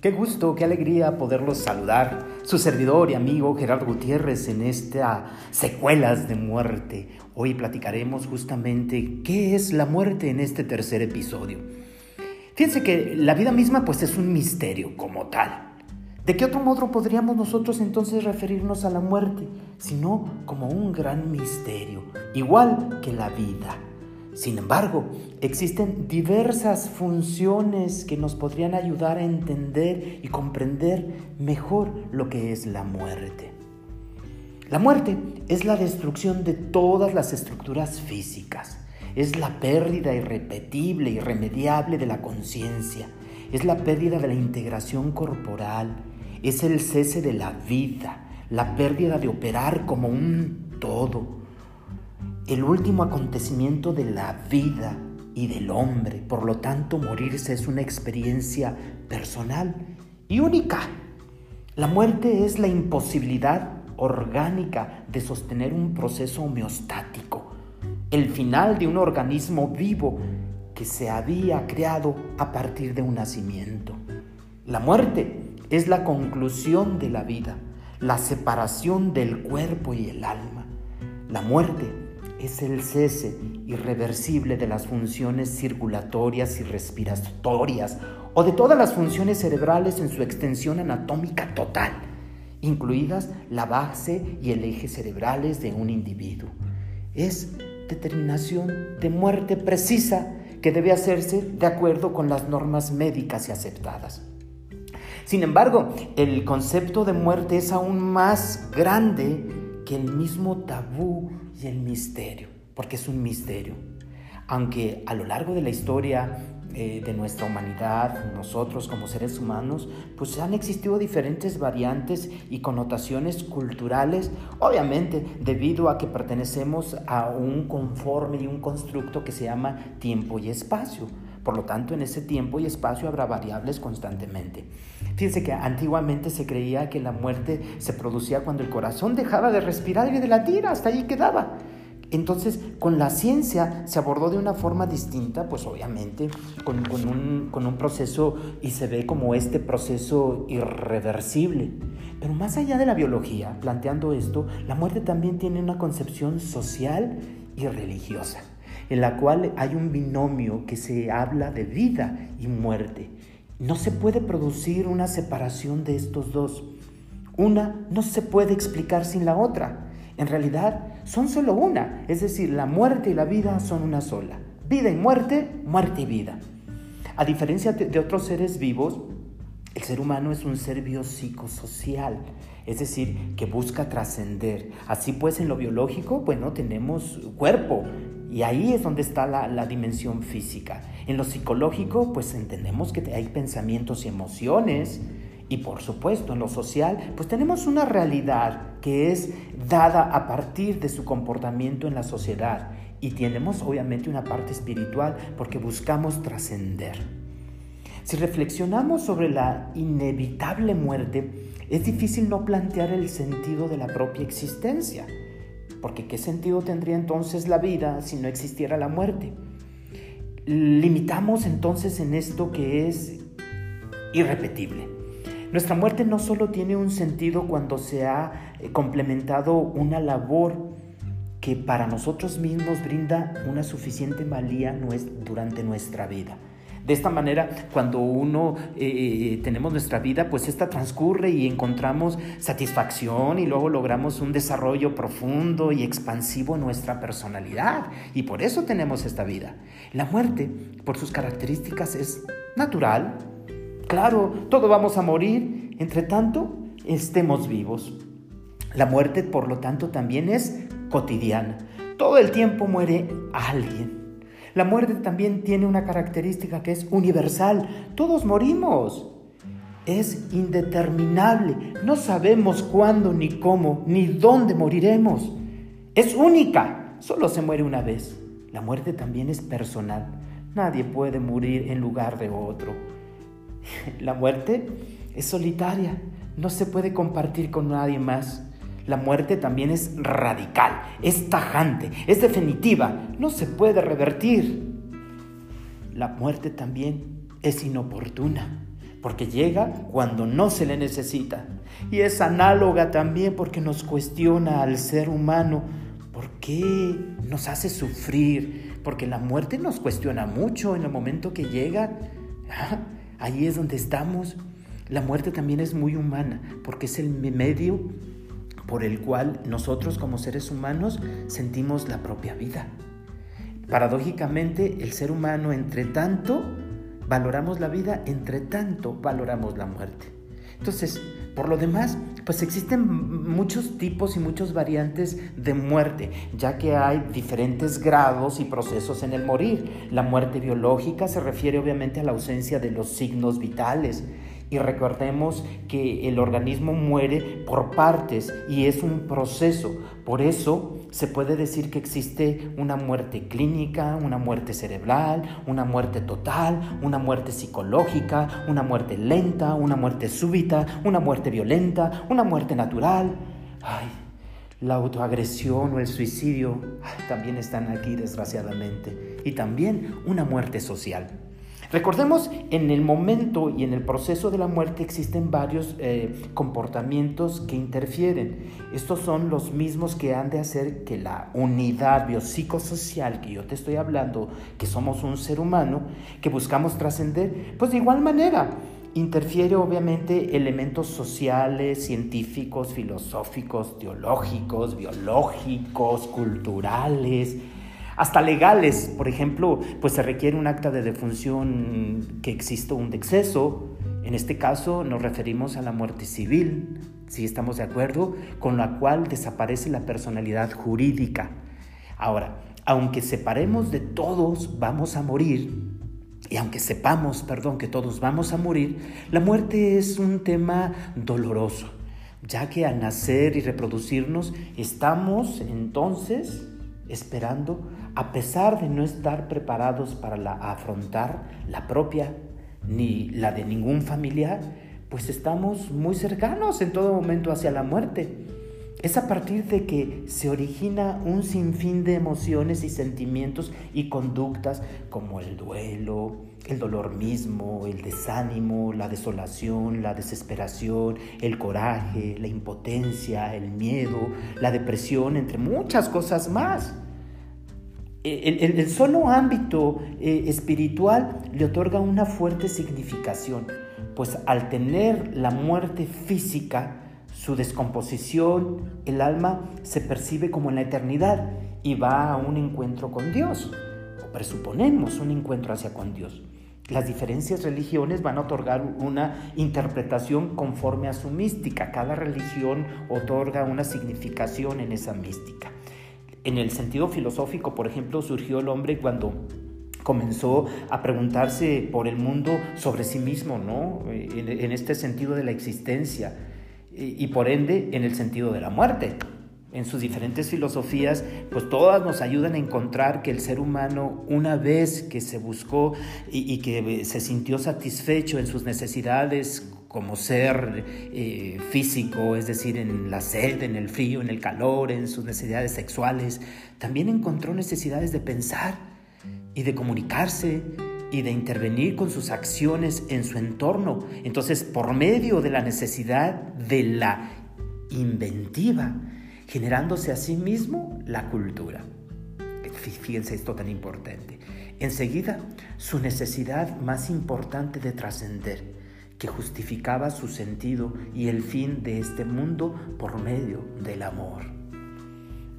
Qué gusto, qué alegría poderlos saludar. Su servidor y amigo Gerardo Gutiérrez en esta Secuelas de Muerte. Hoy platicaremos justamente qué es la muerte en este tercer episodio. Fíjense que la vida misma pues es un misterio como tal. ¿De qué otro modo podríamos nosotros entonces referirnos a la muerte? Sino como un gran misterio, igual que la vida. Sin embargo, existen diversas funciones que nos podrían ayudar a entender y comprender mejor lo que es la muerte. La muerte es la destrucción de todas las estructuras físicas, es la pérdida irrepetible, irremediable de la conciencia, es la pérdida de la integración corporal, es el cese de la vida, la pérdida de operar como un todo el último acontecimiento de la vida y del hombre. Por lo tanto, morirse es una experiencia personal y única. La muerte es la imposibilidad orgánica de sostener un proceso homeostático, el final de un organismo vivo que se había creado a partir de un nacimiento. La muerte es la conclusión de la vida, la separación del cuerpo y el alma. La muerte es el cese irreversible de las funciones circulatorias y respiratorias o de todas las funciones cerebrales en su extensión anatómica total, incluidas la base y el eje cerebrales de un individuo. Es determinación de muerte precisa que debe hacerse de acuerdo con las normas médicas y aceptadas. Sin embargo, el concepto de muerte es aún más grande que el mismo tabú y el misterio, porque es un misterio. Aunque a lo largo de la historia eh, de nuestra humanidad, nosotros como seres humanos, pues han existido diferentes variantes y connotaciones culturales, obviamente debido a que pertenecemos a un conforme y un constructo que se llama tiempo y espacio. Por lo tanto, en ese tiempo y espacio habrá variables constantemente. Fíjense que antiguamente se creía que la muerte se producía cuando el corazón dejaba de respirar y de latir, hasta allí quedaba. Entonces, con la ciencia se abordó de una forma distinta, pues obviamente con, un, con, un, proceso y se ve como este proceso irreversible. Pero más allá de la biología, planteando esto, la muerte también tiene una concepción social y religiosa en la cual hay un binomio que se habla de vida y muerte. No se puede producir una separación de estos dos. Una no se puede explicar sin la otra. En realidad son solo una, es decir, la muerte y la vida son una sola. Vida y muerte, muerte y vida. A diferencia de otros seres vivos, el ser humano es un ser biopsicosocial, es decir, que busca trascender. Así pues, en lo biológico, bueno, tenemos cuerpo, y ahí es donde está la, dimensión física. En lo psicológico, pues entendemos que hay pensamientos y emociones. Y por supuesto, en lo social, pues tenemos una realidad que es dada a partir de su comportamiento en la sociedad. Y tenemos obviamente una parte espiritual porque buscamos trascender. Si reflexionamos sobre la inevitable muerte, es difícil no plantear el sentido de la propia existencia. Porque ¿qué sentido tendría entonces la vida si no existiera la muerte? Limitamos entonces en esto que es irrepetible. Nuestra muerte no solo tiene un sentido cuando se ha eh, complementado una labor que para nosotros mismos brinda una suficiente valía durante nuestra vida. De esta manera, cuando uno eh, tenemos nuestra vida, pues esta transcurre y encontramos satisfacción y luego logramos un desarrollo profundo y expansivo en nuestra personalidad. Y por eso tenemos esta vida. La muerte, por sus características, es natural. Claro, todos vamos a morir. Entre tanto, estemos vivos. La muerte, por lo tanto, también es cotidiana. Todo el tiempo muere alguien. La muerte también tiene una característica que es universal. Todos morimos. Es indeterminable. No sabemos cuándo, ni cómo, ni dónde moriremos. Es única. Solo se muere una vez. La muerte también es personal. Nadie puede morir en lugar de otro. La muerte es solitaria. No se puede compartir con nadie más. La muerte también es radical, es tajante, es definitiva, no se puede revertir. La muerte también es inoportuna, porque llega cuando no se le necesita. Y es análoga también porque nos cuestiona al ser humano por qué nos hace sufrir, porque la muerte nos cuestiona mucho en el momento que llega. Ahí es donde estamos. La muerte también es muy humana porque es el medio por el cual nosotros como seres humanos sentimos la propia vida. Paradójicamente, el ser humano, entre tanto, valoramos la vida, entre tanto, valoramos la muerte. Entonces, por lo demás, pues existen muchos tipos y muchas variantes de muerte, ya que hay diferentes grados y procesos en el morir. La muerte biológica se refiere obviamente a la ausencia de los signos vitales y recordemos que el organismo muere por partes y es un proceso. Por eso se puede decir que existe una muerte clínica, una muerte cerebral, una muerte total, una muerte psicológica, una muerte lenta, una muerte súbita, una muerte violenta, una muerte natural. La autoagresión o el suicidio también están aquí desgraciadamente. Y también una muerte social. Recordemos, en el momento y en el proceso de la muerte existen varios eh, comportamientos que interfieren. Estos son los mismos que han de hacer que la unidad biopsicosocial que yo te estoy hablando, que somos un ser humano, que buscamos trascender, pues de igual manera interfiere obviamente elementos sociales, científicos, filosóficos, teológicos, biológicos, culturales, hasta legales. Por ejemplo, pues se requiere un acta de defunción que exista un exceso. En este caso nos referimos a la muerte civil, si estamos de acuerdo, con la cual desaparece la personalidad jurídica. Ahora, aunque separemos de todos vamos a morir, y aunque sepamos, perdón, que todos vamos a morir, la muerte es un tema doloroso, ya que al nacer y reproducirnos estamos entonces esperando a pesar de no estar preparados para afrontar la propia ni la de ningún familiar, pues estamos muy cercanos en todo momento hacia la muerte. Es a partir de que se origina un sinfín de emociones y sentimientos y conductas como el duelo, el dolor mismo, el desánimo, la desolación, la desesperación, el coraje, la impotencia, el miedo, la depresión, entre muchas cosas más. El, solo ámbito eh, espiritual le otorga una fuerte significación, pues al tener la muerte física, su descomposición, el alma se percibe como en la eternidad y va a un encuentro con Dios, o presuponemos un encuentro hacia con Dios. Las diferentes religiones van a otorgar una interpretación conforme a su mística. Cada religión otorga una significación en esa mística. En el sentido filosófico, por ejemplo, surgió el hombre cuando comenzó a preguntarse por el mundo sobre sí mismo, ¿no? En, este sentido de la existencia y, y por ende en el sentido de la muerte en sus diferentes filosofías, pues todas nos ayudan a encontrar que el ser humano, una vez que se buscó y, que se sintió satisfecho en sus necesidades como ser eh, físico, es decir, en la sed, en el frío, en el calor, en sus necesidades sexuales, también encontró necesidades de pensar y de comunicarse y de intervenir con sus acciones en su entorno. Entonces, por medio de la necesidad de la inventiva, generándose a sí mismo la cultura. Fíjense esto tan importante. Enseguida, su necesidad más importante de trascender, que justificaba su sentido y el fin de este mundo por medio del amor.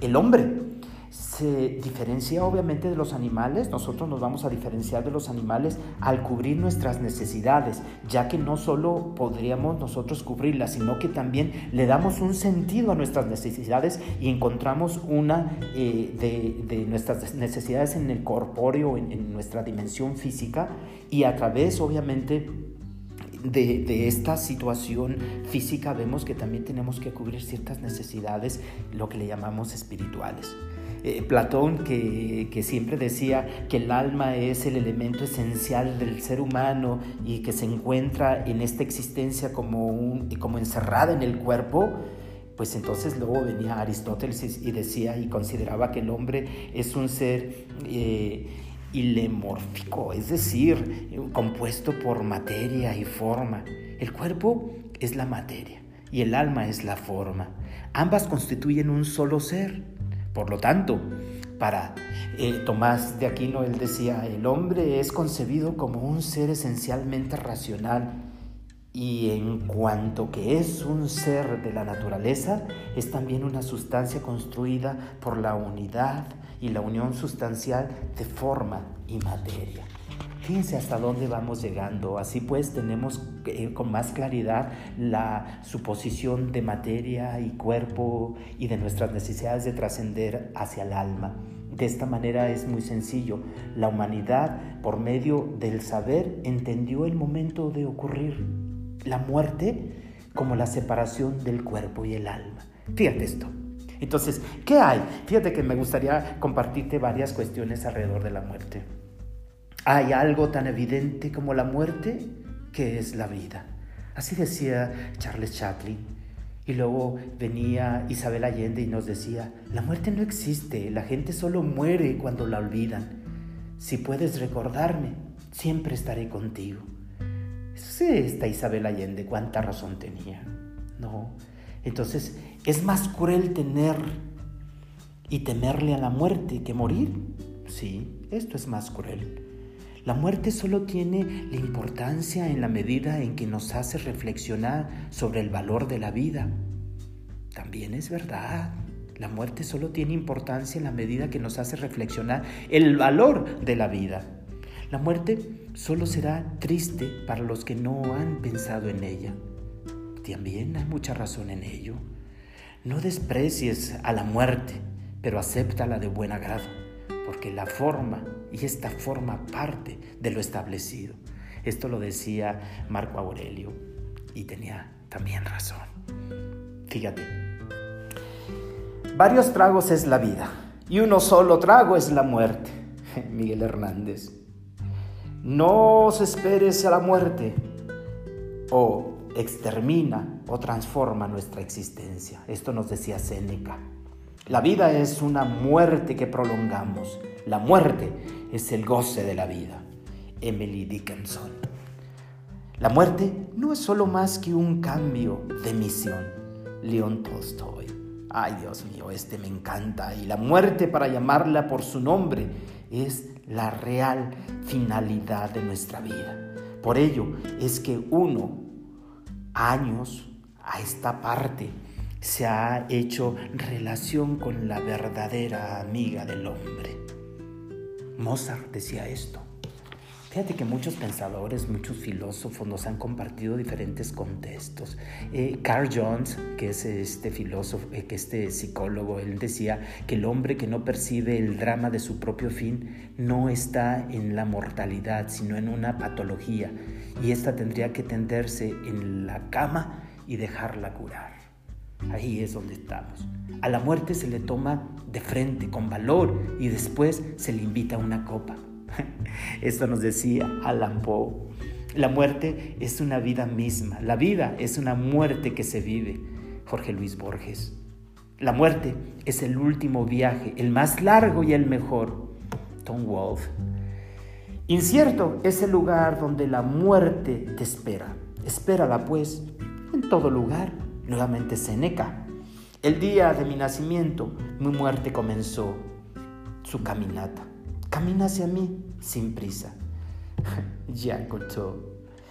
El hombre se diferencia obviamente de los animales, nosotros nos vamos a diferenciar de los animales al cubrir nuestras necesidades, ya que no solo podríamos nosotros cubrirlas, sino que también le damos un sentido a nuestras necesidades y encontramos una eh, de, nuestras necesidades en el corpóreo, en, en nuestra dimensión física y a través obviamente de, esta situación física vemos que también tenemos que cubrir ciertas necesidades, lo que le llamamos espirituales. Eh, Platón que, siempre decía que el alma es el elemento esencial del ser humano y que se encuentra en esta existencia como, un, como encerrada en el cuerpo, pues entonces luego venía Aristóteles y decía y consideraba que el hombre es un ser... Eh, y lemórfico, es decir, compuesto por materia y forma. El cuerpo es la materia y el alma es la forma. Ambas constituyen un solo ser. Por lo tanto, para eh, Tomás de Aquino, él decía, el hombre es concebido como un ser esencialmente racional y en cuanto que es un ser de la naturaleza, es también una sustancia construida por la unidad y la unión sustancial de forma y materia. Fíjense hasta dónde vamos llegando. Así pues tenemos eh, con más claridad la suposición de materia y cuerpo y de nuestras necesidades de trascender hacia el alma. De esta manera es muy sencillo. La humanidad, por medio del saber, entendió el momento de ocurrir la muerte como la separación del cuerpo y el alma. Fíjate esto. Entonces, ¿qué hay? Fíjate que me gustaría compartirte varias cuestiones alrededor de la muerte. Hay algo tan evidente como la muerte que es la vida. Así decía Charles Chaplin. Y luego venía Isabel Allende y nos decía, la muerte no existe, la gente solo muere cuando la olvidan. Si puedes recordarme, siempre estaré contigo. Sí, esta Isabel Allende, cuánta razón tenía. No. Entonces, ¿es más cruel tener y temerle a la muerte que morir? Sí, esto es más cruel. La muerte solo tiene la importancia en la medida en que nos hace reflexionar sobre el valor de la vida. También es verdad. La muerte solo tiene importancia en la medida que nos hace reflexionar el valor de la vida. La muerte solo será triste para los que no han pensado en ella. También hay mucha razón en ello. No desprecies a la muerte, pero acéptala de buen agrado, porque la forma y esta forma parte de lo establecido. Esto lo decía Marco Aurelio y tenía también razón. Fíjate, varios tragos es la vida y uno solo trago es la muerte. Miguel Hernández. No os esperes a la muerte o extermina o transforma nuestra existencia. Esto nos decía Séneca. La vida es una muerte que prolongamos. La muerte es el goce de la vida. Emily Dickinson. La muerte no es solo más que un cambio de misión. León Tolstoy. Ay Dios mío, este me encanta. Y la muerte, para llamarla por su nombre, es la real finalidad de nuestra vida. Por ello es que uno, años a esta parte, se ha hecho relación con la verdadera amiga del hombre. Mozart decía esto. Fíjate que muchos pensadores, muchos filósofos nos han compartido diferentes contextos. Eh, Carl Jones, que es este filósofo, eh, que este psicólogo, él decía que el hombre que no percibe el drama de su propio fin no está en la mortalidad, sino en una patología. Y esta tendría que tenderse en la cama y dejarla curar. Ahí es donde estamos. A la muerte se le toma de frente, con valor, y después se le invita a una copa. Esto nos decía Alan Poe. La muerte es una vida misma. La vida es una muerte que se vive. Jorge Luis Borges. La muerte es el último viaje, el más largo y el mejor. Tom Wolfe. Incierto es el lugar donde la muerte te espera. Espérala pues en todo lugar. Nuevamente Seneca. El día de mi nacimiento, mi muerte comenzó su caminata. Camina hacia mí sin prisa. ya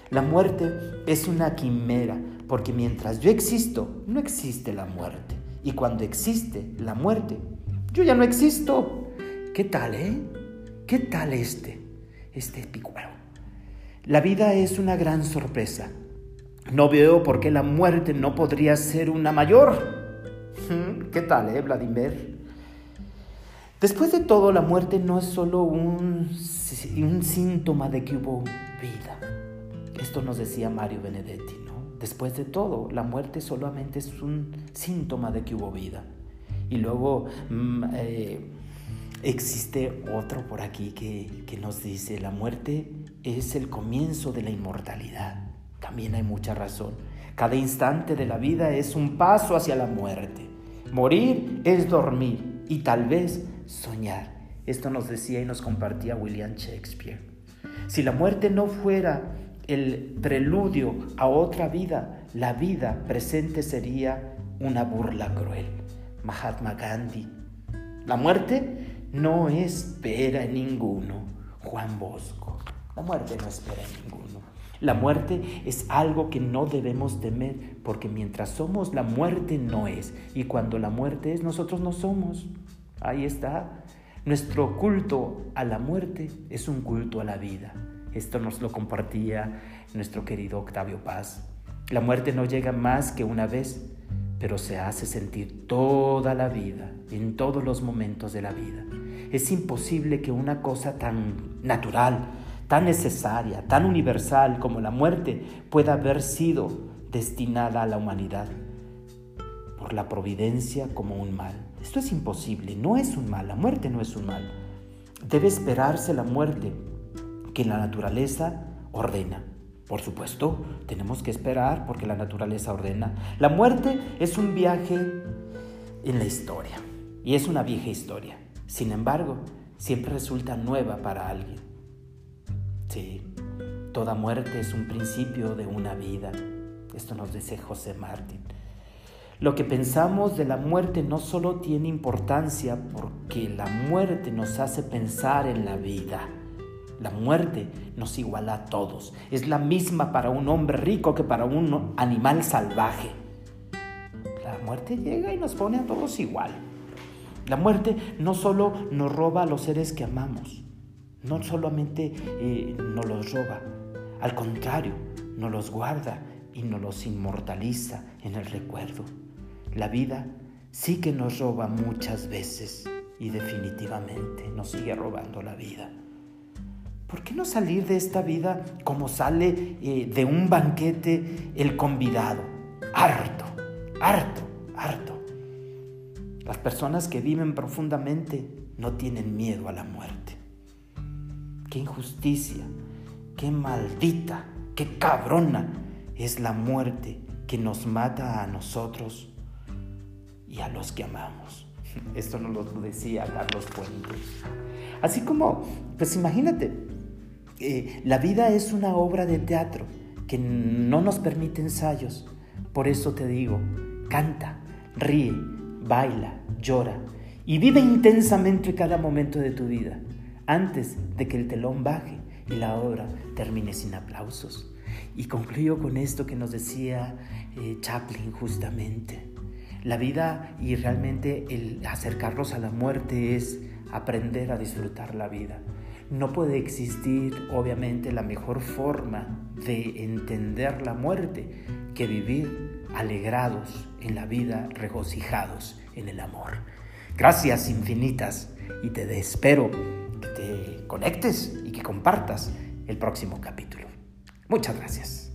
La muerte es una quimera, porque mientras yo existo, no existe la muerte. Y cuando existe la muerte, yo ya no existo. ¿Qué tal, eh? ¿Qué tal este? Este. La vida es una gran sorpresa. No veo por qué la muerte no podría ser una mayor. ¿Qué tal, eh, Vladimir? Después de todo, la muerte no es solo un, síntoma de que hubo vida. Esto nos decía Mario Benedetti, ¿no? Después de todo, la muerte solamente es un síntoma de que hubo vida. Y luego mm, eh, existe otro por aquí que, que nos dice, la muerte es el comienzo de la inmortalidad. También hay mucha razón. Cada instante de la vida es un paso hacia la muerte. Morir es dormir y tal vez soñar Esto nos decía y nos compartía William Shakespeare. Si la muerte no fuera el preludio a otra vida, la vida presente sería una burla cruel. Mahatma Gandhi. La muerte no espera en ninguno. Juan Bosco. La muerte no espera en ninguno. La muerte es algo que no debemos temer, porque mientras somos, la muerte no es. Y cuando la muerte es, nosotros no somos. Ahí está. Nuestro culto a la muerte es un culto a la vida. Esto nos lo compartía nuestro querido Octavio Paz. La muerte no llega más que una vez, pero se hace sentir toda la vida, en todos los momentos de la vida. Es imposible que una cosa tan natural, tan necesaria, tan universal como la muerte pueda haber sido destinada a la humanidad por la providencia como un mal. Esto es imposible, no es un mal, la muerte no es un mal. Debe esperarse la muerte que la naturaleza ordena. Por supuesto, tenemos que esperar porque la naturaleza ordena. La muerte es un viaje en la historia y es una vieja historia. Sin embargo, siempre resulta nueva para alguien. Sí, toda muerte es un principio de una vida. Esto nos dice José Martín. Lo que pensamos de la muerte no solo tiene importancia porque la muerte nos hace pensar en la vida. La muerte nos iguala a todos. Es la misma para un hombre rico que para un animal salvaje. La muerte llega y nos pone a todos igual. La muerte no solo nos roba a los seres que amamos, no solamente eh, nos los roba, al contrario, nos los guarda y nos los inmortaliza en el recuerdo. La vida sí que nos roba muchas veces y definitivamente nos sigue robando la vida. ¿Por qué no salir de esta vida como sale eh, de un banquete el convidado? Harto, harto, harto. Las personas que viven profundamente no tienen miedo a la muerte qué injusticia, qué maldita, qué cabrona es la muerte que nos mata a nosotros y a los que amamos. Esto nos lo decía Carlos Puente. Así como, pues imagínate, eh, la vida es una obra de teatro que no nos permite ensayos. Por eso te digo, canta, ríe, baila, llora y vive intensamente cada momento de tu vida antes de que el telón baje y la obra termine sin aplausos. Y concluyo con esto que nos decía eh, Chaplin justamente. La vida y realmente el acercarnos a la muerte es aprender a disfrutar la vida. No puede existir, obviamente, la mejor forma de entender la muerte que vivir alegrados en la vida, regocijados en el amor. Gracias infinitas y te espero que te conectes y que compartas el próximo capítulo. Muchas gracias.